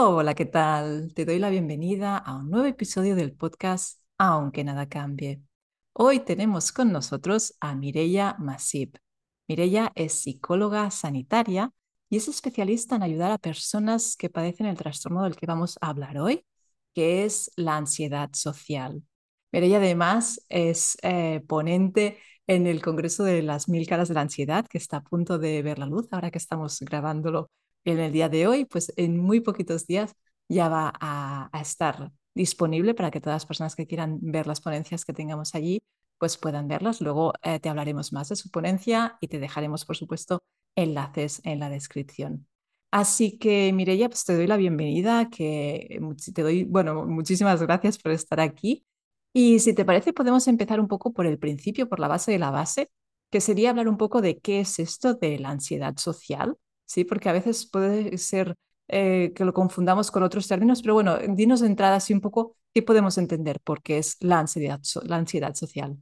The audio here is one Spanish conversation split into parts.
Hola, ¿qué tal? Te doy la bienvenida a un nuevo episodio del podcast Aunque nada cambie. Hoy tenemos con nosotros a Mireia Masip. Mireia es psicóloga sanitaria y es especialista en ayudar a personas que padecen el trastorno del que vamos a hablar hoy, que es la ansiedad social. Mireia además es eh, ponente en el Congreso de las Mil Caras de la Ansiedad, que está a punto de ver la luz ahora que estamos grabándolo en el día de hoy, pues en muy poquitos días ya va a, estar disponible para que todas las personas que quieran ver las ponencias que tengamos allí, pues puedan verlas. Luego eh, te hablaremos más de su ponencia y te dejaremos, por supuesto, enlaces en la descripción. Así que, Mireya, pues te doy la bienvenida, que te doy, bueno, muchísimas gracias por estar aquí. Y si te parece, podemos empezar un poco por el principio, por la base de la base, que sería hablar un poco de qué es esto de la ansiedad social ¿sí? Porque a veces puede ser eh, que lo confundamos con otros términos, pero bueno, dinos de entrada así un poco qué podemos entender por qué es la ansiedad, social.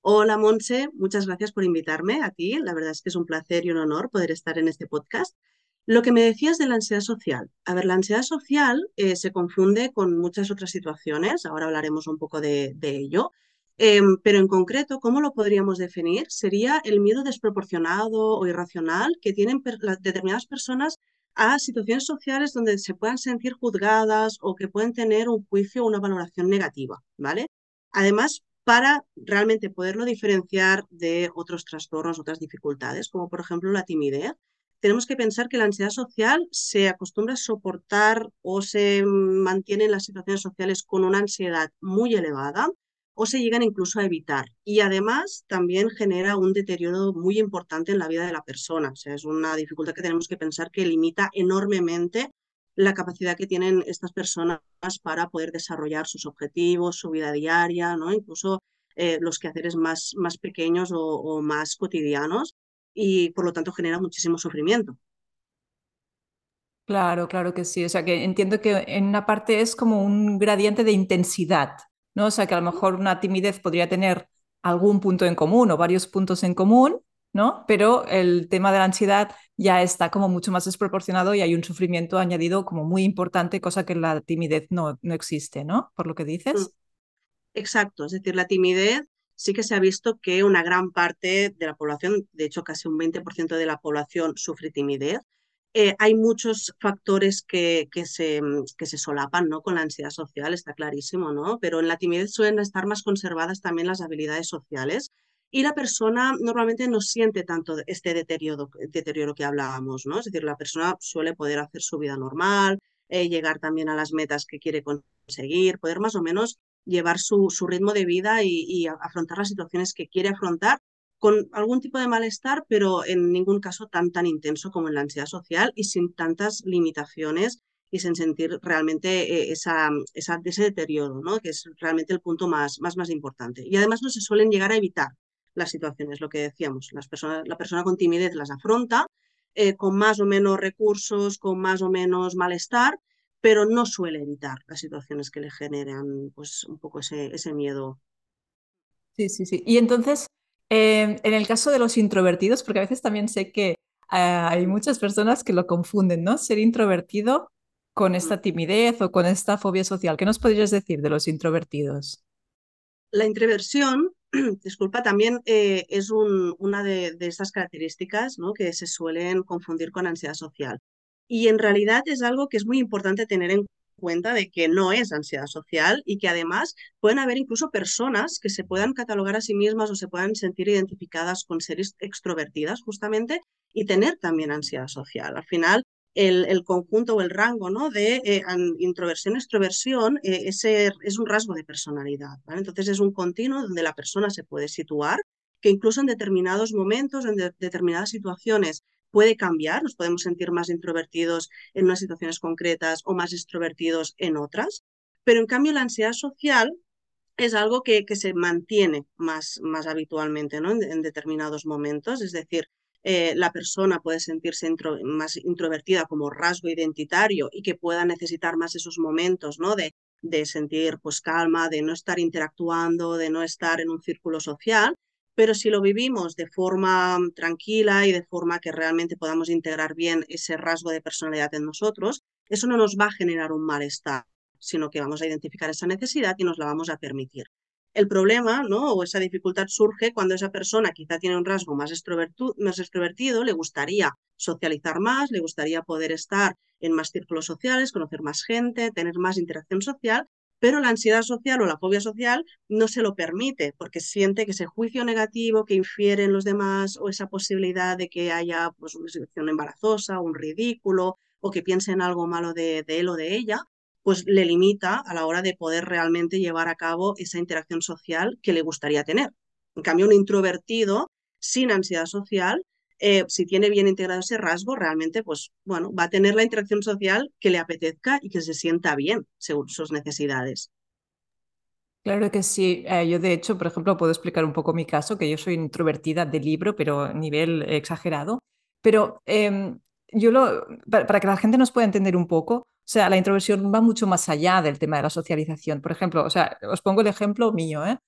Hola Monse, muchas gracias por invitarme a ti. La verdad es que es un placer y un honor poder estar en este podcast. Lo que me decías de la ansiedad social. A ver, la ansiedad social eh, se confunde con muchas otras situaciones, ahora hablaremos un poco de ello, Em, pero en concreto, ¿cómo lo podríamos definir? Sería el miedo desproporcionado o irracional que tienen determinadas personas a situaciones sociales donde se puedan sentir juzgadas o que pueden tener un juicio o una valoración negativa, ¿vale? Además, para realmente poderlo diferenciar de otros trastornos, otras dificultades, como por ejemplo la timidez, tenemos que pensar que la ansiedad social se acostumbra a soportar o se mantiene en las situaciones sociales con una ansiedad muy elevada o se llegan incluso a evitar. Y además también genera un deterioro muy importante en la vida de la persona. O sea, es una dificultad que tenemos que pensar que limita enormemente la capacidad que tienen estas personas para poder desarrollar sus objetivos, su vida diaria, ¿no? incluso eh, los quehaceres más, más pequeños o, o más cotidianos y por lo tanto genera muchísimo sufrimiento. Claro, claro que sí. O sea, que entiendo que en una parte es como un gradiente de intensidad, ¿no? O sea, que a lo mejor una timidez podría tener algún punto en común o varios puntos en común, ¿no? Pero el tema de la ansiedad ya está como mucho más desproporcionado y hay un sufrimiento añadido como muy importante, cosa que la timidez no, no existe, ¿no? Por lo que dices. Mm. Exacto, es decir, la timidez sí que se ha visto que una gran parte de la población, de hecho casi un 20% de la población sufre timidez, eh, hay muchos factores que, que, se, mm, que se solapan ¿no? con la ansiedad social, está clarísimo, ¿no? Pero en la timidez suelen estar más conservadas también las habilidades sociales y la persona normalmente no siente tanto este deterioro, deterioro que hablábamos, ¿no? Es decir, la persona suele poder hacer su vida normal, eh, llegar también a las metas que quiere conseguir, poder más o menos llevar su, su ritmo de vida y, y afrontar las situaciones que quiere afrontar con algún tipo de malestar, pero en ningún caso tan, tan intenso como en la ansiedad social y sin tantas limitaciones y sin sentir realmente eh, esa, esa, ese deterioro, ¿no? que es realmente el punto más, más, más importante. Y además no se suelen llegar a evitar las situaciones, lo que decíamos, las la persona con timidez las afronta eh, con más o menos recursos, con más o menos malestar, pero no suele evitar las situaciones que le generan pues, un poco ese, ese miedo. Sí, sí, sí. Y entonces, Em, en el caso de los introvertidos, porque a veces también sé que ah, hay muchas personas que lo confunden, ¿no? Ser introvertido con esta timidez o con esta fobia social. ¿Qué nos podrías decir de los introvertidos? La introversión, disculpa, también eh, es una de, de, estas características ¿no? que se suelen confundir con ansiedad social. Y en realidad es algo que es muy importante tener en cuenta de que no es ansiedad social y que además pueden haber incluso personas que se puedan catalogar a sí mismas o se puedan sentir identificadas con seres extrovertidas justamente y tener también ansiedad social. Al final, el, conjunto o el rango ¿no? de eh, introversión-extroversión eh, ese es un rasgo de personalidad. Entonces es un continuo donde la persona se puede situar que incluso en determinados momentos, en determinadas situaciones, puede cambiar, nos podemos sentir más introvertidos en unas situaciones concretas o más extrovertidos en otras, pero en cambio la ansiedad social es algo que, que se mantiene más, más habitualmente ¿no? en, determinados momentos, es decir, eh, la persona puede sentirse más introvertida como rasgo identitario y que pueda necesitar más esos momentos ¿no? de, de sentir pues calma, de no estar interactuando, de no estar en un círculo social, pero si lo vivimos de forma mm, tranquila y de forma que realmente podamos integrar bien ese rasgo de personalidad en nosotros, eso no nos va a generar un malestar, sino que vamos a identificar esa necesidad y nos la vamos a permitir. El problema ¿no? o esa dificultad surge cuando esa persona quizá tiene un rasgo más, más extrovertido, le gustaría socializar más, le gustaría poder estar en más círculos sociales, conocer más gente, tener más interacción social, pero la ansiedad social o la fobia social no se lo permite porque siente que ese juicio negativo que infiere en los demás o esa posibilidad de que haya pues, una situación embarazosa, un ridículo o que piense en algo malo de, de él o de ella, pues le limita a la hora de poder realmente llevar a cabo esa interacción social que le gustaría tener. En cambio, un introvertido sin ansiedad social eh, si tiene bien integrado ese rasgo, realmente, pues bueno, va a tener la interacción social que le apetezca y que se sienta bien según sus necesidades. Claro que sí. Eh, yo, de hecho, por ejemplo, puedo explicar un poco mi caso, que yo soy introvertida de libro, pero a nivel exagerado. Pero em, yo lo, para, que la gente nos pueda entender un poco, o sea, la introversión va mucho más allá del tema de la socialización. Por ejemplo, o sea, os pongo el ejemplo mío, ¿eh?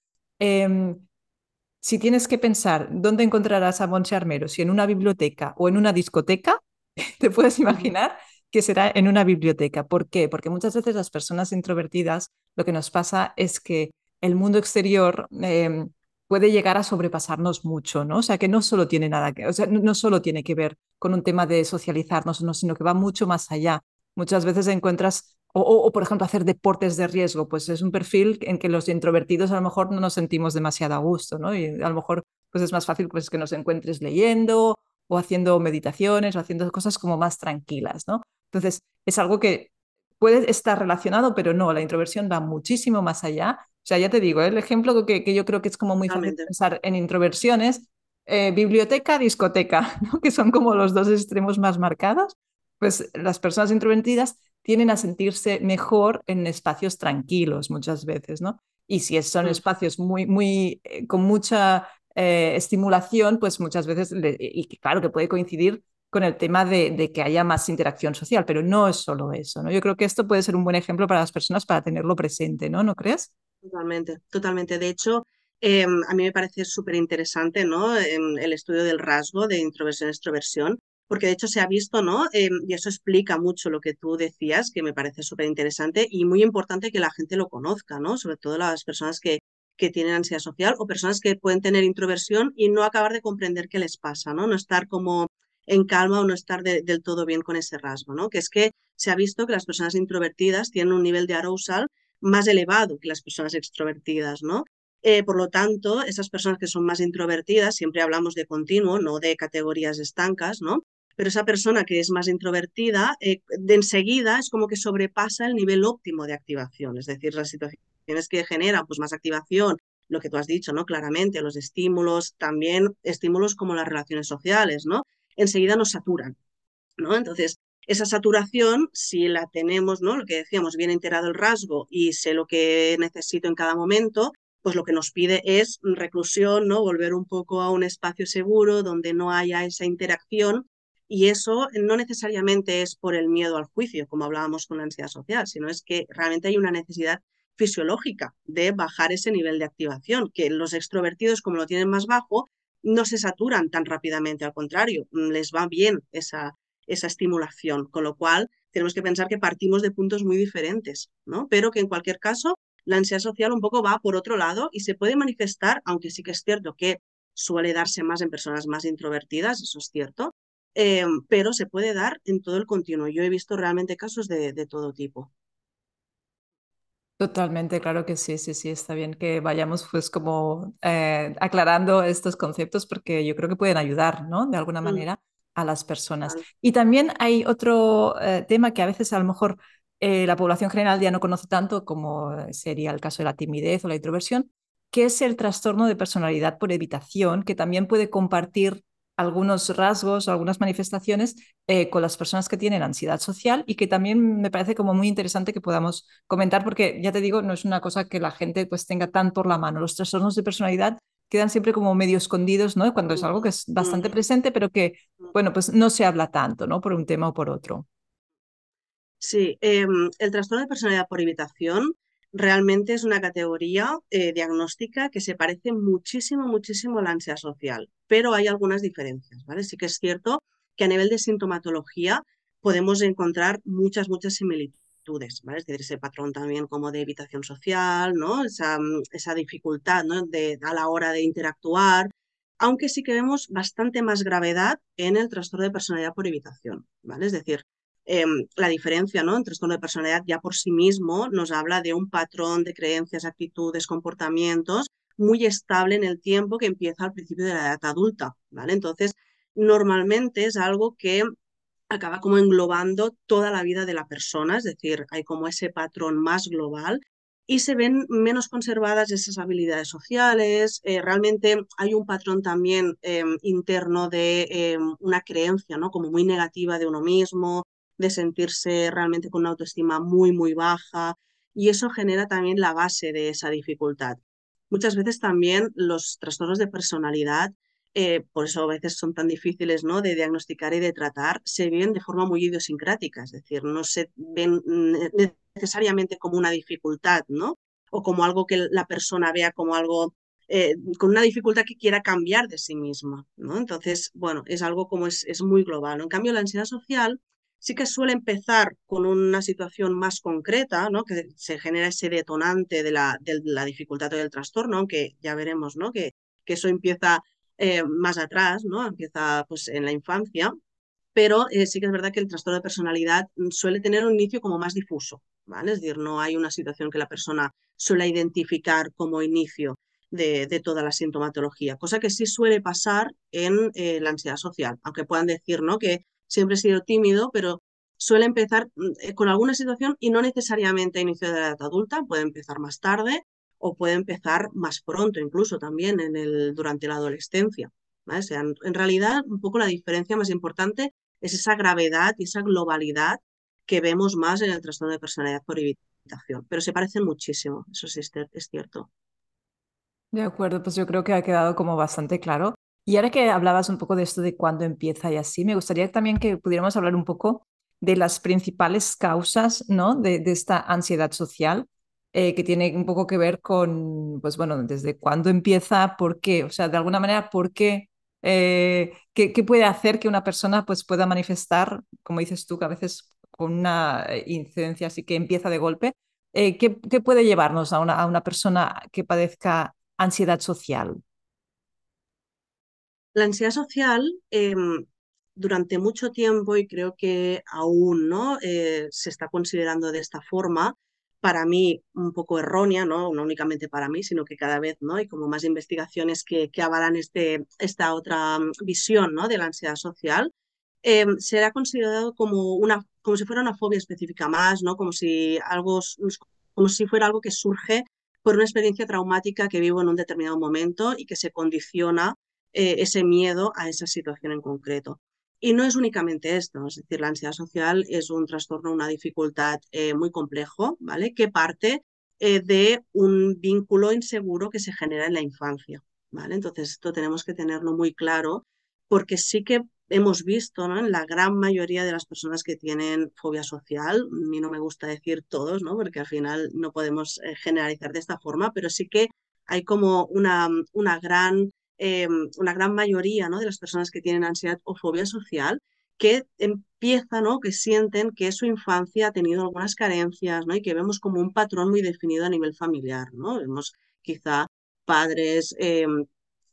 Si tienes que pensar dónde encontrarás a Monse Armero, si en una biblioteca o en una discoteca, te puedes imaginar que será en una biblioteca. ¿Por qué? Porque muchas veces las personas introvertidas lo que nos pasa es que el mundo exterior em, puede llegar a sobrepasarnos mucho, ¿no? O sea, que no solo tiene nada que, o sea, no solo tiene que ver con un tema de socializarnos, no, sino que va mucho más allá. Muchas veces encuentras o, por ejemplo, hacer deportes de riesgo, pues es un perfil en que los introvertidos a lo mejor no nos sentimos demasiado a gusto, ¿no? Y a lo mejor pues es más fácil pues, que nos encuentres leyendo o haciendo meditaciones o haciendo cosas como más tranquilas, ¿no? Entonces, es algo que puede estar relacionado, pero no, la introversión va muchísimo más allá. O sea, ya te digo, el ejemplo que, que yo creo que es como muy fácil pensar en introversiones, eh, biblioteca, discoteca, ¿no? que son como los dos extremos más marcados, pues las personas introvertidas tienen a sentirse mejor en espacios tranquilos muchas veces, ¿no? Y si son mm. espacios muy, muy, eh, con mucha eh, estimulación, pues muchas veces, y claro que puede coincidir con el tema de, que haya más interacción social, pero no es solo eso, ¿no? Yo creo que esto puede ser un buen ejemplo para las personas para tenerlo presente, ¿no? ¿No crees? Totalmente, totalmente. De hecho, em, a mí me parece súper interesante, ¿no? Em, el estudio del rasgo de introversión-extroversión, porque de hecho se ha visto, ¿no? Em, y eso explica mucho lo que tú decías, que me parece súper interesante y muy importante que la gente lo conozca, ¿no? Sobre todo las personas que, que tienen ansiedad social o personas que pueden tener introversión y no acabar de comprender qué les pasa, ¿no? No estar como en calma o no estar del todo bien con ese rasgo, ¿no? Que es que se ha visto que las personas introvertidas tienen un nivel de arousal más elevado que las personas extrovertidas, ¿no? Eh, por lo tanto, esas personas que son más introvertidas, siempre hablamos de continuo, no de categorías estancas, ¿no? Pero esa persona que es más introvertida, eh, de enseguida es como que sobrepasa el nivel óptimo de activación, es decir, las situaciones que generan pues, más activación, lo que tú has dicho, ¿no? Claramente, los estímulos, también estímulos como las relaciones sociales, ¿no? Enseguida nos saturan, ¿no? Entonces, esa saturación, si la tenemos, ¿no? Lo que decíamos, bien enterado el rasgo y sé lo que necesito en cada momento, pues lo que nos pide es reclusión, ¿no? Volver un poco a un espacio seguro donde no haya esa interacción y eso no necesariamente es por el miedo al juicio, como hablábamos con la ansiedad social, sino es que realmente hay una necesidad fisiológica de bajar ese nivel de activación, que los extrovertidos, como lo tienen más bajo, no se saturan tan rápidamente, al contrario, les va bien esa, esa estimulación, con lo cual tenemos que pensar que partimos de puntos muy diferentes, ¿no? Pero que en cualquier caso la ansiedad social un poco va por otro lado y se puede manifestar, aunque sí que es cierto que suele darse más en personas más introvertidas, eso es cierto, eh, pero se puede dar en todo el continuo. Yo he visto realmente casos de, todo tipo. Totalmente, claro que sí, sí, sí, está bien que vayamos pues como eh, aclarando estos conceptos porque yo creo que pueden ayudar, ¿no? De alguna mm. manera a las personas. Y también hay otro eh, tema que a veces a lo mejor la población general ya no conoce tanto como sería el caso de la timidez o la introversión, que es el trastorno de personalidad por evitación, que también puede compartir algunos rasgos o algunas manifestaciones eh, con las personas que tienen ansiedad social y que también me parece como muy interesante que podamos comentar porque ya te digo, no es una cosa que la gente pues tenga tan por la mano. Los trastornos de personalidad quedan siempre como medio escondidos, ¿no? Cuando es algo que es bastante presente, pero que, bueno, pues no se habla tanto, ¿no? Por un tema o por otro. Sí, em, el trastorno de personalidad por evitación realmente es una categoría eh, diagnóstica que se parece muchísimo, muchísimo a la ansiedad social, pero hay algunas diferencias, ¿vale? Sí que es cierto que a nivel de sintomatología podemos encontrar muchas, muchas similitudes, ¿vale? Es decir, ese patrón también como de evitación social, ¿no? Esa, esa dificultad, ¿no? De, a la hora de interactuar, aunque sí que vemos bastante más gravedad en el trastorno de personalidad por evitación, ¿vale? Es decir, em, la diferencia ¿no? en trastorno de personalidad ya por sí mismo nos habla de un patrón de creencias, actitudes, comportamientos muy estable en el tiempo que empieza al principio de la edad adulta, ¿vale? Entonces, normalmente es algo que acaba como englobando toda la vida de la persona, es decir, hay como ese patrón más global y se ven menos conservadas esas habilidades sociales. Eh, realmente hay un patrón también em, interno de em, una creencia, ¿no? Como muy negativa de uno mismo, de sentirse realmente con una autoestima muy, muy baja. Y eso genera también la base de esa dificultad. Muchas veces también los trastornos de personalidad eh, por eso a veces son tan difíciles ¿no? de diagnosticar y de tratar, se ven de forma muy idiosincrática, es decir, no se ven necesariamente como una dificultad, ¿no? O como algo que la persona vea como algo eh, con una dificultad que quiera cambiar de sí misma, ¿no? Entonces, bueno, es algo como es, es muy global. En cambio, la ansiedad social sí que suele empezar con una situación más concreta, ¿no? que se genera ese detonante de la, de la dificultad o del trastorno, aunque ya veremos ¿no? que, que eso empieza eh, más atrás, ¿no? empieza pues, en la infancia, pero eh, sí que es verdad que el trastorno de personalidad suele tener un inicio como más difuso, ¿vale? Es decir, no hay una situación que la persona suele identificar como inicio de, toda la sintomatología, cosa que sí suele pasar en eh, la ansiedad social, aunque puedan decir ¿no? que siempre he sido tímido, pero suele empezar mm, con alguna situación y no necesariamente a inicio de la edad adulta, puede empezar más tarde o puede empezar más pronto, incluso también durante la adolescencia. en, realidad, un poco la diferencia más importante es esa gravedad y esa globalidad que vemos más en el trastorno de personalidad por evitación, pero se parecen muchísimo, eso sí es cierto. De acuerdo, pues yo creo que ha quedado como bastante claro. Y ahora que hablabas un poco de esto de cuándo empieza y así, me gustaría también que pudiéramos hablar un poco de las principales causas ¿no? de, esta ansiedad social eh, que tiene un poco que ver con, pues bueno, desde cuándo empieza, por qué, o sea, de alguna manera, por qué, eh, qué, puede hacer que una persona pues pueda manifestar, como dices tú, que a veces con una eh, incidencia así que empieza de golpe, ¿qué, ¿qué, puede llevarnos a una persona que padezca ansiedad social? La ansiedad social em, durante mucho tiempo, y creo que aún ¿no? se está considerando de esta forma, para mí un poco errónea, ¿no? no únicamente para mí, sino que cada vez ¿no? hay como más investigaciones que, avalan este, esta otra mm, visión ¿no? de la ansiedad social, eh, será considerado como, una, como si fuera una fobia específica más, ¿no? como, si algo, como si fuera algo que surge por una experiencia traumática que vivo en un determinado momento y que se condiciona eh, ese miedo a esa situación en concreto. Y no es únicamente esto, es decir, la ansiedad social es un trastorno, una dificultad eh, muy complejo, ¿vale? Que parte eh, de un vínculo inseguro que se genera en la infancia, ¿vale? Entonces, esto tenemos que tenerlo muy claro porque sí que hemos visto, ¿no? En la gran mayoría de las personas que tienen fobia social, a mí no me gusta decir todos, ¿no? Porque al final no podemos eh, generalizar de esta forma, pero sí que hay como una, una gran Em, una gran mayoría ¿no? de las personas que tienen ansiedad o fobia social que empiezan o que sienten que su infancia ha tenido algunas carencias ¿no? y que vemos como un patrón muy definido a nivel familiar. ¿no? Vemos quizá padres em,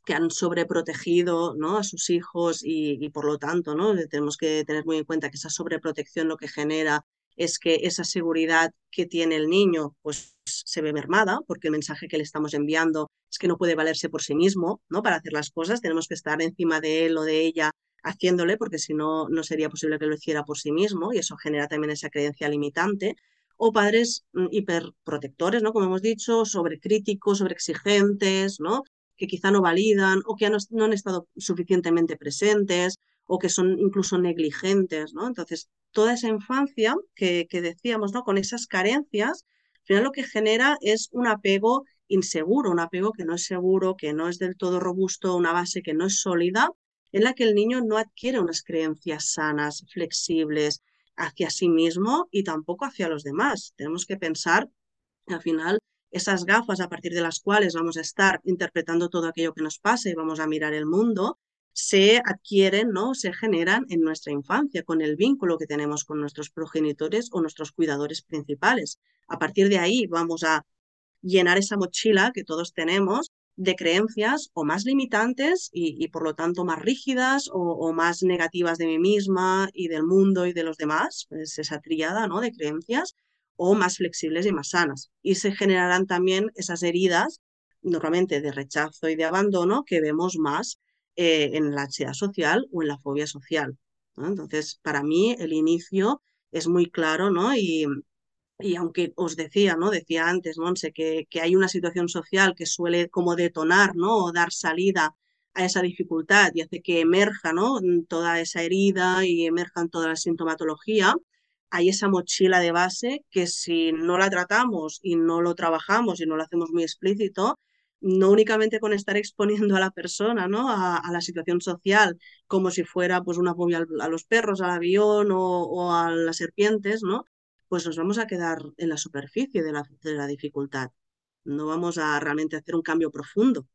que han sobreprotegido ¿no? a sus hijos y, y, por lo tanto ¿no? tenemos que tener muy en cuenta que esa sobreprotección lo que genera es que esa seguridad que tiene el niño pues se ve mermada porque el mensaje que le estamos enviando es que no puede valerse por sí mismo, ¿no? Para hacer las cosas, tenemos que estar encima de él o de ella haciéndole porque si no no sería posible que lo hiciera por sí mismo y eso genera también esa creencia limitante o padres mm, hiperprotectores, ¿no? Como hemos dicho, sobrecríticos, sobreexigentes, ¿no? Que quizá no validan o que no, han estado suficientemente presentes o que son incluso negligentes, ¿no? Entonces, toda esa infancia que, decíamos, ¿no? Con esas carencias, al final lo que genera es un apego inseguro, un apego que no es seguro, que no es del todo robusto, una base que no es sólida, en la que el niño no adquiere unas creencias sanas, flexibles hacia sí mismo y tampoco hacia los demás. Tenemos que pensar, al final, esas gafas a partir de las cuales vamos a estar interpretando todo aquello que nos pasa y vamos a mirar el mundo, se adquieren, ¿no? Se generan en nuestra infancia con el vínculo que tenemos con nuestros progenitores o nuestros cuidadores principales. A partir de ahí vamos a llenar esa mochila que todos tenemos de creencias o más limitantes y, por lo tanto más rígidas o, más negativas de mí misma y del mundo y de los demás, pues esa triada ¿no? de creencias, o más flexibles y más sanas. Y se generarán también esas heridas, normalmente de rechazo y de abandono, que vemos más eh, en la ansiedad social o en la fobia social. Entonces, para mí el inicio es muy claro ¿no? y, y aunque os decía, ¿no? Decía antes, Monse, que, que hay una situación social que suele como detonar, ¿no? O dar salida a esa dificultad y hace que emerja, ¿no? Toda esa herida y emerjan toda la sintomatología. Hay esa mochila de base que si no la tratamos y no lo trabajamos y no lo hacemos muy explícito, no únicamente con estar exponiendo a la persona ¿no? a, la situación social como si fuera pues, una fobia a los perros, al avión o, o a las serpientes, ¿no? Pues nos vamos a quedar en la superficie de la, dificultad. No vamos a realmente hacer un cambio profundo.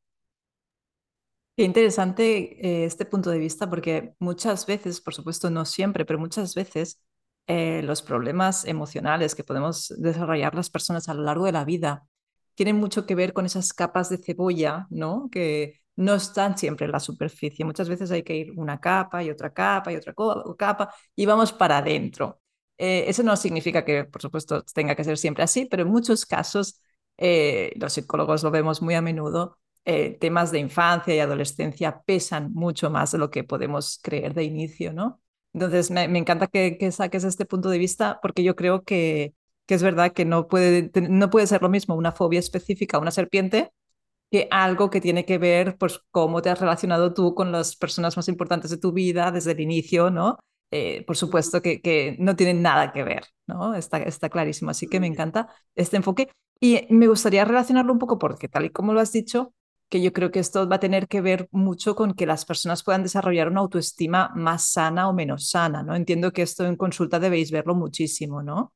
Qué interesante eh, este punto de vista porque muchas veces, por supuesto no siempre, pero muchas veces eh, los problemas emocionales que podemos desarrollar las personas a lo largo de la vida tienen mucho que ver con esas capas de cebolla, ¿no? Que no están siempre en la superficie. Muchas veces hay que ir una capa y otra capa y otra capa y vamos para adentro. Eh, eso no significa que, por supuesto, tenga que ser siempre así, pero en muchos casos, eh, los psicólogos lo vemos muy a menudo, eh, temas de infancia y adolescencia pesan mucho más de lo que podemos creer de inicio, ¿no? Entonces, me, encanta que, saques este punto de vista porque yo creo que, que es verdad que no puede, no puede ser lo mismo una fobia específica a una serpiente que algo que tiene que ver, pues, cómo te has relacionado tú con las personas más importantes de tu vida desde el inicio, ¿no? Eh, por supuesto que, que, no tienen nada que ver, ¿no? Está, está clarísimo, así que me encanta este enfoque. Y me gustaría relacionarlo un poco porque tal y como lo has dicho, que yo creo que esto va a tener que ver mucho con que las personas puedan desarrollar una autoestima más sana o menos sana, ¿no? Entiendo que esto en consulta debéis verlo muchísimo, ¿no?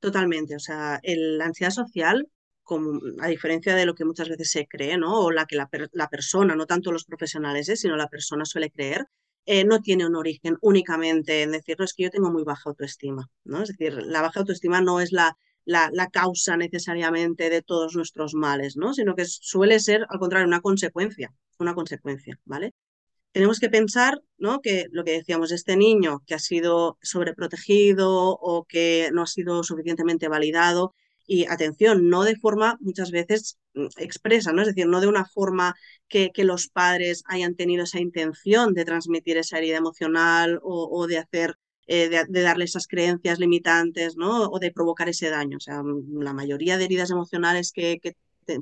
Totalmente, o sea, la ansiedad social, como, a diferencia de lo que muchas veces se cree, ¿no? O la que la, la persona, no tanto los profesionales, ¿eh? sino la persona suele creer, eh, no tiene un origen únicamente en decir, no, es que yo tengo muy baja autoestima, ¿no? Es decir, la baja autoestima no es la, la, causa necesariamente de todos nuestros males, ¿no? Sino que suele ser, al contrario, una consecuencia, una consecuencia, ¿vale? Tenemos que pensar, ¿no? Que lo que decíamos, este niño que ha sido sobreprotegido o que no ha sido suficientemente validado, y atención, no de forma muchas veces mm, expresa, ¿no? Es decir, no de una forma que, que los padres hayan tenido esa intención de transmitir esa herida emocional o, de hacer, eh, de, darle esas creencias limitantes, ¿no? O de provocar ese daño. O sea, mm, la mayoría de heridas emocionales que,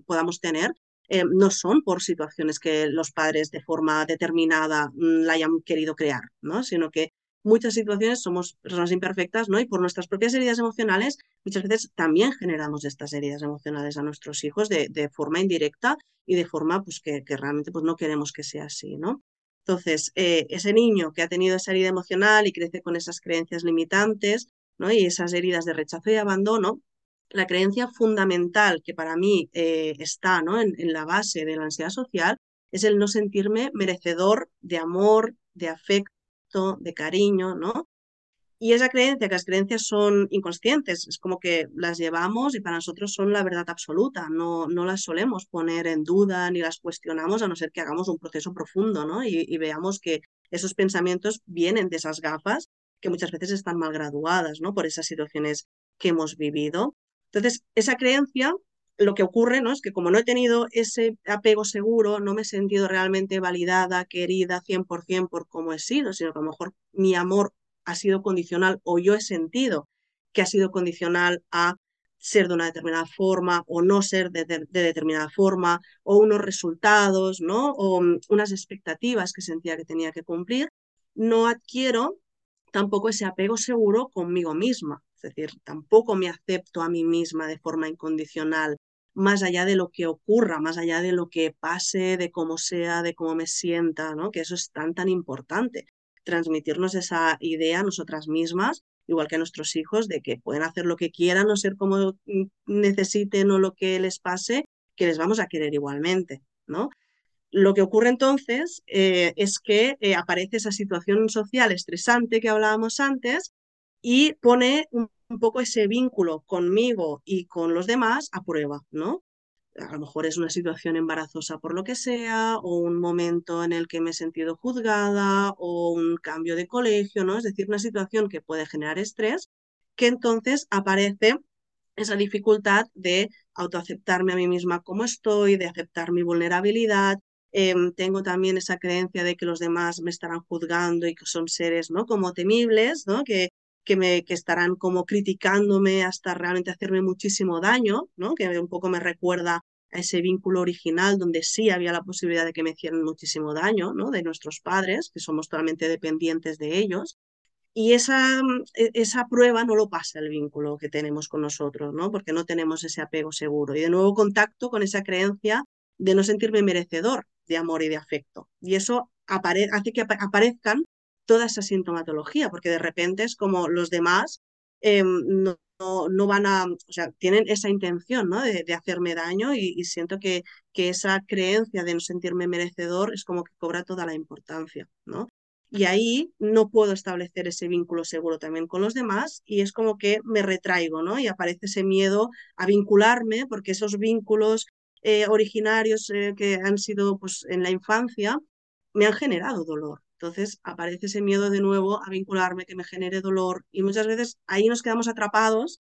podamos tener eh, no son por situaciones que los padres de forma determinada mm, la hayan querido crear, ¿no? Sino que muchas situaciones somos personas imperfectas, ¿no? Y por nuestras propias heridas emocionales, muchas veces también generamos estas heridas emocionales a nuestros hijos de, forma indirecta y de forma pues, que, realmente pues, no queremos que sea así, ¿no? Entonces, eh, ese niño que ha tenido esa herida emocional y crece con esas creencias limitantes, ¿no? Y esas heridas de rechazo y abandono, la creencia fundamental que para mí eh, está ¿no? en la base de la ansiedad social es el no sentirme merecedor de amor, de afecto, de cariño, ¿no? Y esa creencia, que las creencias son inconscientes, es como que las llevamos y para nosotros son la verdad absoluta, no, no las solemos poner en duda ni las cuestionamos a no ser que hagamos un proceso profundo, ¿no? Y, veamos que esos pensamientos vienen de esas gafas que muchas veces están mal graduadas, ¿no? Por esas situaciones que hemos vivido. Entonces, esa creencia lo que ocurre ¿no? es que como no he tenido ese apego seguro, no me he sentido realmente validada, querida 100% por cómo he sido, sino que a lo mejor mi amor ha sido condicional o yo he sentido que ha sido condicional a ser de una determinada forma o no ser de, determinada forma o unos resultados, ¿no? O mm, unas expectativas que sentía que tenía que cumplir, no adquiero tampoco ese apego seguro conmigo misma. Es decir, tampoco me acepto a mí misma de forma incondicional, más allá de lo que ocurra, más allá de lo que pase, de cómo sea, de cómo me sienta, ¿no? Que eso es tan, tan importante. Transmitirnos esa idea a nosotras mismas, igual que a nuestros hijos, de que pueden hacer lo que quieran o ser como necesiten o lo que les pase, que les vamos a querer igualmente, ¿no? Lo que ocurre entonces eh, es que eh, aparece esa situación social estresante que hablábamos antes y pone un, poco ese vínculo conmigo y con los demás a prueba, ¿no? A lo mejor es una situación embarazosa por lo que sea, o un momento en el que me he sentido juzgada, o un cambio de colegio, ¿no? Es decir, una situación que puede generar estrés, que entonces aparece esa dificultad de autoaceptarme a mí misma como estoy, de aceptar mi vulnerabilidad, eh, tengo también esa creencia de que los demás me estarán juzgando y que son seres ¿no? como temibles, ¿no? que, que, me, que estarán como criticándome hasta realmente hacerme muchísimo daño, ¿no? que un poco me recuerda a ese vínculo original donde sí había la posibilidad de que me hicieran muchísimo daño, ¿no? de nuestros padres, que somos totalmente dependientes de ellos. Y esa, e, esa prueba no lo pasa el vínculo que tenemos con nosotros, ¿no? porque no tenemos ese apego seguro. Y de nuevo contacto con esa creencia de no sentirme merecedor de amor y de afecto. Y eso hace que aparezcan toda esa sintomatología, porque de repente es como los demás eh, no, no, van a, o sea, tienen esa intención ¿no? de, de, hacerme daño y, y siento que, que, esa creencia de no sentirme merecedor es como que cobra toda la importancia, ¿no? Y ahí no puedo establecer ese vínculo seguro también con los demás y es como que me retraigo, ¿no? Y aparece ese miedo a vincularme porque esos vínculos eh, originarios eh, que han sido pues, en la infancia me han generado dolor. Entonces aparece ese miedo de nuevo a vincularme, que me genere dolor y muchas veces ahí nos quedamos atrapados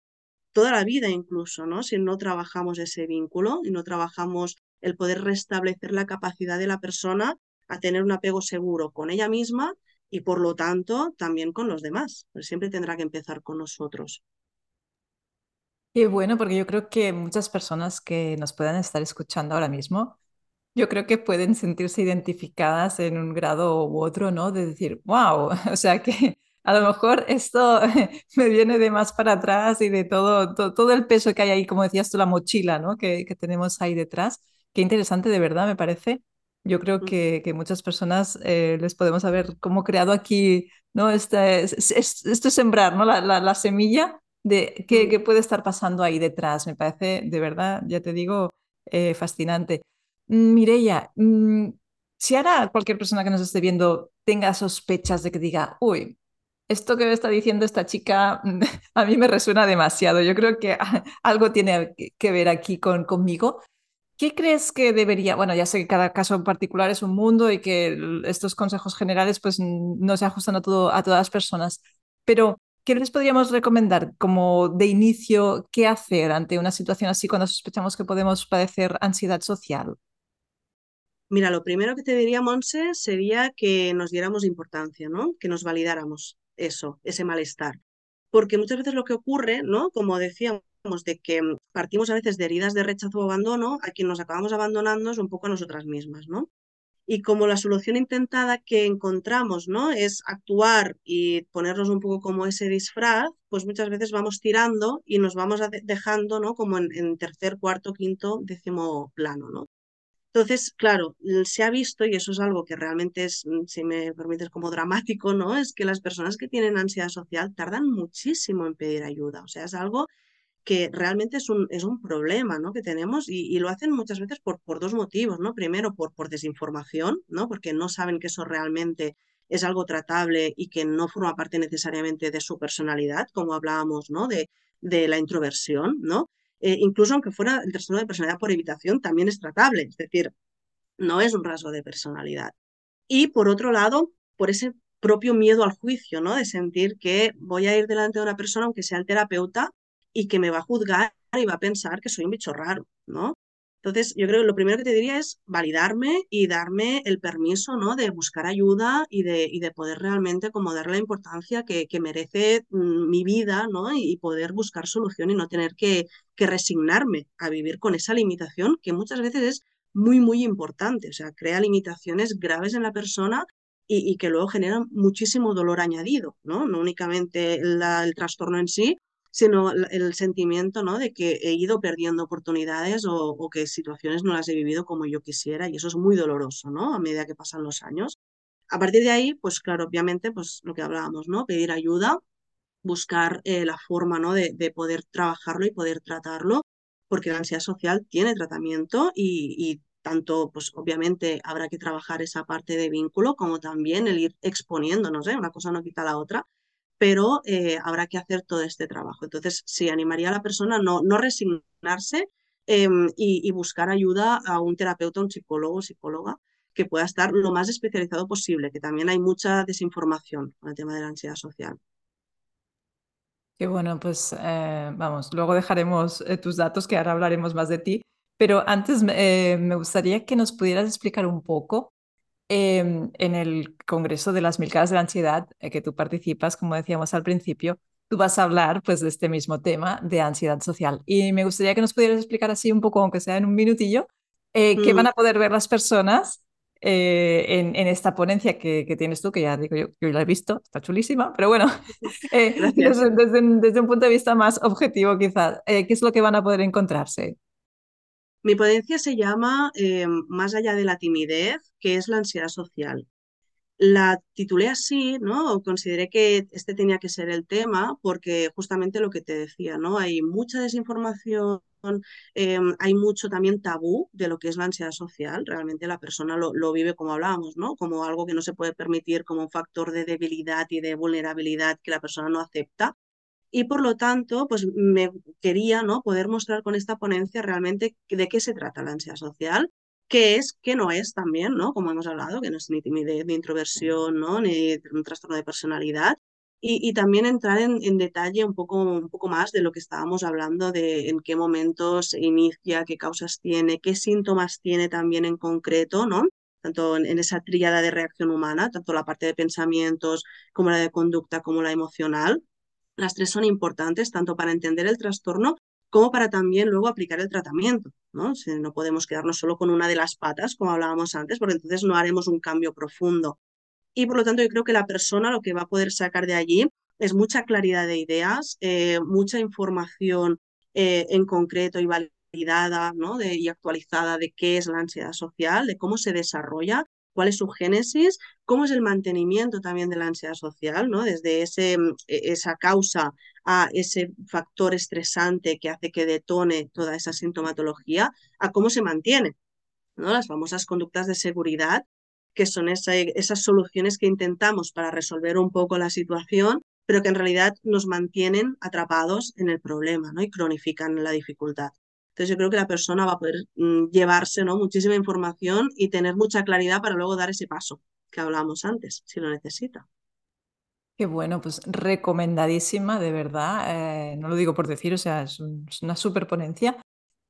toda la vida incluso, ¿no? Si no trabajamos ese vínculo y no trabajamos el poder restablecer la capacidad de la persona a tener un apego seguro con ella misma y por lo tanto también con los demás. Pues siempre tendrá que empezar con nosotros. Qué bueno, porque yo creo que muchas personas que nos puedan estar escuchando ahora mismo, yo creo que pueden sentirse identificadas en un grado u otro, ¿no? De decir, wow, o sea que a lo mejor esto me viene de más para atrás y de todo, todo, todo el peso que hay ahí, como decías tú, la mochila, ¿no? Que, que tenemos ahí detrás. Qué interesante, de verdad, me parece. Yo creo que, que muchas personas eh, les podemos haber como creado aquí, ¿no? Este, es, es, esto es sembrar, ¿no? La, la, la semilla de qué, qué, puede estar pasando ahí detrás. Me parece, de verdad, ya te digo, eh, fascinante. Mireia, mmm, si ahora cualquier persona que nos esté viendo tenga sospechas de que diga, uy, esto que me está diciendo esta chica a mí me resuena demasiado, yo creo que algo tiene que ver aquí con, conmigo. ¿Qué crees que debería? Bueno, ya sé que cada caso en particular es un mundo y que estos consejos generales pues no se ajustan a, todo, a todas las personas, pero ¿Qué les podríamos recomendar como de inicio qué hacer ante una situación así cuando sospechamos que podemos padecer ansiedad social? Mira, lo primero que te diría, Monse, sería que nos diéramos importancia, ¿no? Que nos validáramos eso, ese malestar. Porque muchas veces lo que ocurre, ¿no? Como decíamos, de que partimos a veces de heridas de rechazo o abandono, a quien nos acabamos abandonando es un poco a nosotras mismas, ¿no? y como la solución intentada que encontramos, ¿no? Es actuar y ponernos un poco como ese disfraz, pues muchas veces vamos tirando y nos vamos dejando, ¿no? Como en, en tercer, cuarto, quinto, décimo plano, ¿no? Entonces, claro, se ha visto, y eso es algo que realmente es, mm, si me permites, como dramático, ¿no? Es que las personas que tienen ansiedad social tardan muchísimo en pedir ayuda. O sea, es algo que realmente es un, es un problema ¿no? que tenemos y, lo hacen muchas veces por, por dos motivos, ¿no? Primero, por, por desinformación, ¿no? Porque no saben que eso realmente es algo tratable y que no forma parte necesariamente de su personalidad, como hablábamos, ¿no? De, de la introversión, ¿no? Eh, incluso aunque fuera el trastorno de personalidad por evitación, también es tratable, es decir, no es un rasgo de personalidad. Y por otro lado, por ese propio miedo al juicio, ¿no? De sentir que voy a ir delante de una persona, aunque sea el terapeuta, y que me va a juzgar y va a pensar que soy un bicho raro, ¿no? Entonces, yo creo que lo primero que te diría es validarme y darme el permiso, ¿no? De buscar ayuda y de, y de poder realmente como darle la importancia que, que merece mm, mi vida, ¿no? Y, poder buscar solución y no tener que, que resignarme a vivir con esa limitación que muchas veces es muy, muy importante. O sea, crea limitaciones graves en la persona y, y que luego generan muchísimo dolor añadido, ¿no? No únicamente la, el trastorno en sí, sino el sentimiento ¿no? de que he ido perdiendo oportunidades o, o, que situaciones no las he vivido como yo quisiera y eso es muy doloroso ¿no? a medida que pasan los años. A partir de ahí, pues claro, obviamente, pues lo que hablábamos, ¿no? Pedir ayuda, buscar eh, la forma ¿no? de, de, poder trabajarlo y poder tratarlo, porque la ansiedad social tiene tratamiento y, y tanto, pues obviamente habrá que trabajar esa parte de vínculo, como también el ir exponiéndonos, ¿eh? una cosa no quita la otra, pero eh, habrá que hacer todo este trabajo. Entonces, sí, animaría a la persona a no, no resignarse em, y, buscar ayuda a un terapeuta, un psicólogo, psicóloga, que pueda estar lo más especializado posible, que también hay mucha desinformación con el tema de la ansiedad social. Qué bueno, pues eh, vamos, luego dejaremos eh, tus datos, que ahora hablaremos más de ti, pero antes me gustaría que nos pudieras explicar un poco em, en el Congreso de las Mil Caras de la Ansiedad, que tú participas, como decíamos al principio, tú vas a hablar pues de este mismo tema de ansiedad social. Y me gustaría que nos pudieras explicar así un poco, aunque sea en un minutillo, qué van mm. a poder ver las personas eh, en, esta ponencia que, tienes tú, que ya digo yo, yo la he visto, está chulísima, pero bueno, eh, desde, desde, un punto de vista más objetivo quizás, eh, ¿qué es lo que van a poder encontrarse? Mi ponencia se llama Más allá de la timidez, que es la ansiedad social. La titulé así, ¿no? Consideré que este tenía que ser el tema porque justamente lo que te decía, ¿no? Hay mucha desinformación, em, hay mucho también tabú de lo que es la ansiedad social. Realmente la persona lo, lo, vive como hablábamos, ¿no? Como algo que no se puede permitir, como un factor de debilidad y de vulnerabilidad que la persona no acepta. Y por lo tanto, pues me quería, ¿no? Poder mostrar con esta ponencia realmente de qué se trata la ansiedad social qué es, qué no es también, ¿no? Como hemos hablado, que no es ni timidez, ni introversión, ¿no? Ni un trastorno de personalidad. Y, también entrar en, detalle un poco, un poco más de lo que estábamos hablando, de en qué momentos inicia, qué causas tiene, qué síntomas tiene también en concreto, ¿no? Tanto en, en esa tríada de reacción humana, tanto la parte de pensamientos como la de conducta, como la emocional. Las tres son importantes tanto para entender el trastorno como para también luego aplicar el tratamiento. ¿no? no podemos quedarnos solo con una de las patas, como hablábamos antes, porque entonces no haremos un cambio profundo. Y por lo tanto, yo creo que la persona lo que va a poder sacar de allí es mucha claridad de ideas, eh, mucha información eh, en concreto y validada ¿no? y actualizada de qué es la ansiedad social, de cómo se desarrolla cuál es su génesis, cómo es el mantenimiento también de la ansiedad social, ¿no? Desde ese, mm, e, esa causa a ese factor estresante que hace que detone toda esa sintomatología, a cómo se mantiene, ¿no? Las famosas conductas de seguridad, que son esas soluciones que intentamos para resolver un poco la situación, pero que en realidad nos mantienen atrapados en el problema ¿no? y cronifican la dificultad. Entonces yo creo que la persona va a poder mm, llevarse ¿no? muchísima información y tener mucha claridad para luego dar ese paso que hablábamos antes, si lo necesita. Qué bueno, pues recomendadísima, de verdad. Eh, no lo digo por decir, o sea, es, una super ponencia.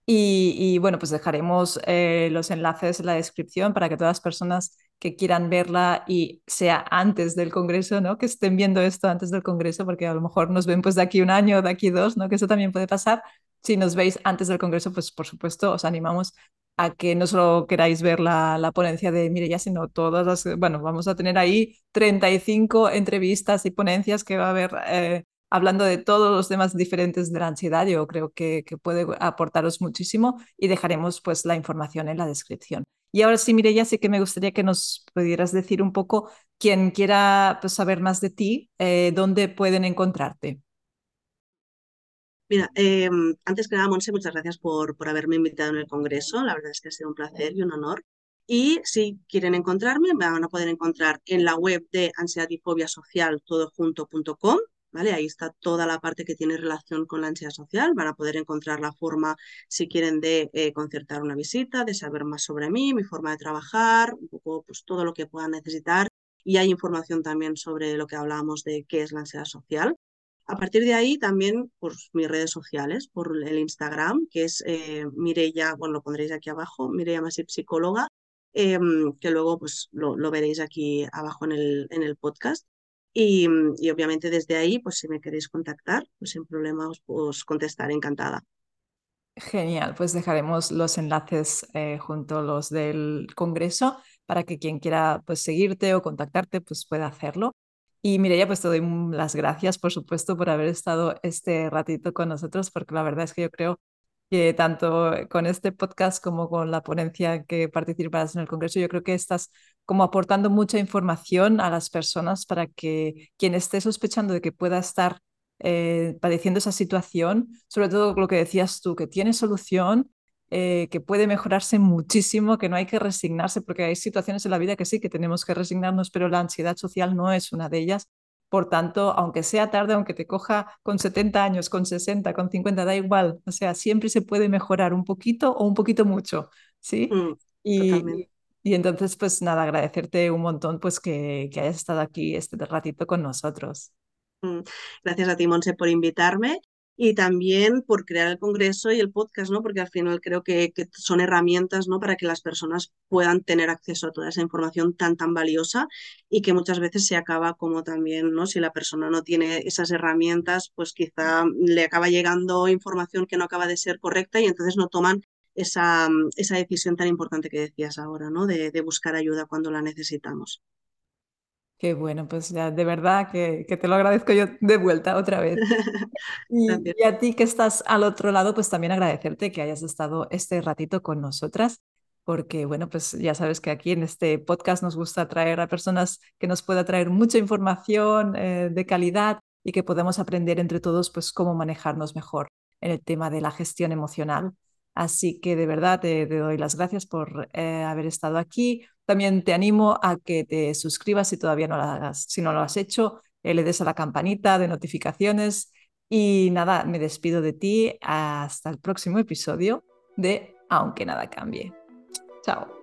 Y, bueno, pues dejaremos eh, los enlaces en la descripción para que todas las personas que quieran verla y sea antes del Congreso, ¿no? Que estén viendo esto antes del Congreso, porque a lo mejor nos ven pues de aquí un año, de aquí dos, ¿no? Que eso también puede pasar si nos veis antes del Congreso, pues por supuesto os animamos a que no solo queráis ver la, ponencia de Mireya, sino todas las, bueno, vamos a tener ahí 35 entrevistas y ponencias que va a haber eh, hablando de todos los temas diferentes de la ansiedad. Yo creo que, que, puede aportaros muchísimo y dejaremos pues la información en la descripción. Y ahora sí, Mireya, sí que me gustaría que nos pudieras decir un poco, quien quiera pues, saber más de ti, eh, dónde pueden encontrarte. Mira, em, antes que nada, Monse, muchas gracias por, por haberme invitado en el Congreso. La verdad es que ha sido un placer y un honor. Y si quieren encontrarme, me van a poder encontrar en la web de ansiedad y fobia social todojunto.com. ¿Vale? Ahí está toda la parte que tiene relación con la ansiedad social. Van a poder encontrar la forma, si quieren, de eh, concertar una visita, de saber más sobre mí, mi forma de trabajar, un poco pues, todo lo que puedan necesitar. Y hay información también sobre lo que hablábamos de qué es la ansiedad social. A partir de ahí también por mis redes sociales, por el Instagram, que es eh, Mireya, bueno, lo pondréis aquí abajo, Mireya Masip Psicóloga, em, que luego pues lo, veréis aquí abajo en el, en el podcast. Y, obviamente desde ahí, pues si me queréis contactar, pues sin problema os, contestaré encantada. Genial, pues dejaremos los enlaces eh, junto a los del Congreso para que quien quiera pues seguirte o contactarte pues pueda hacerlo. Y Mireia, pues te doy las gracias, por supuesto, por haber estado este ratito con nosotros, porque la verdad es que yo creo que tanto con este podcast como con la ponencia que participas en el Congreso, yo creo que estás como aportando mucha información a las personas para que quien esté sospechando de que pueda estar eh, padeciendo esa situación, sobre todo lo que decías tú, que tiene solución eh, que puede mejorarse muchísimo, que no hay que resignarse, porque hay situaciones en la vida que sí, que tenemos que resignarnos, pero la ansiedad social no es una de ellas. Por tanto, aunque sea tarde, aunque te coja con 70 años, con 60, con 50, da igual. O sea, siempre se puede mejorar un poquito o un poquito mucho, ¿sí? Mm, y, y entonces, pues nada, agradecerte un montón pues que, que hayas estado aquí este ratito con nosotros. Mm, Gracias a ti, Monse, por invitarme y también por crear el congreso y el podcast, ¿no? Porque al final creo que, son herramientas, ¿no? Para que las personas puedan tener acceso a toda esa información tan, tan valiosa y que muchas veces se acaba como también, ¿no? Si la persona no tiene esas herramientas, pues quizá le acaba llegando información que no acaba de ser correcta y entonces no toman esa, esa decisión tan importante que decías ahora, ¿no? De buscar ayuda cuando la necesitamos. Qué bueno, pues ya de verdad que, que te lo agradezco yo de vuelta otra vez. Y, a ti que estás al otro lado, pues también agradecerte que hayas estado este ratito con nosotras, porque bueno, pues ya sabes que aquí en este podcast nos gusta traer a personas que nos pueda traer mucha información eh, de calidad y que podamos aprender entre todos pues cómo manejarnos mejor en el tema de la gestión emocional. Así que de verdad te, te doy las gracias por eh, haber estado aquí. También te animo a que te suscribas si todavía no lo hagas, si no lo has hecho, eh, le des a la campanita de notificaciones y nada, me despido de ti hasta el próximo episodio de Aunque nada cambie. Chao.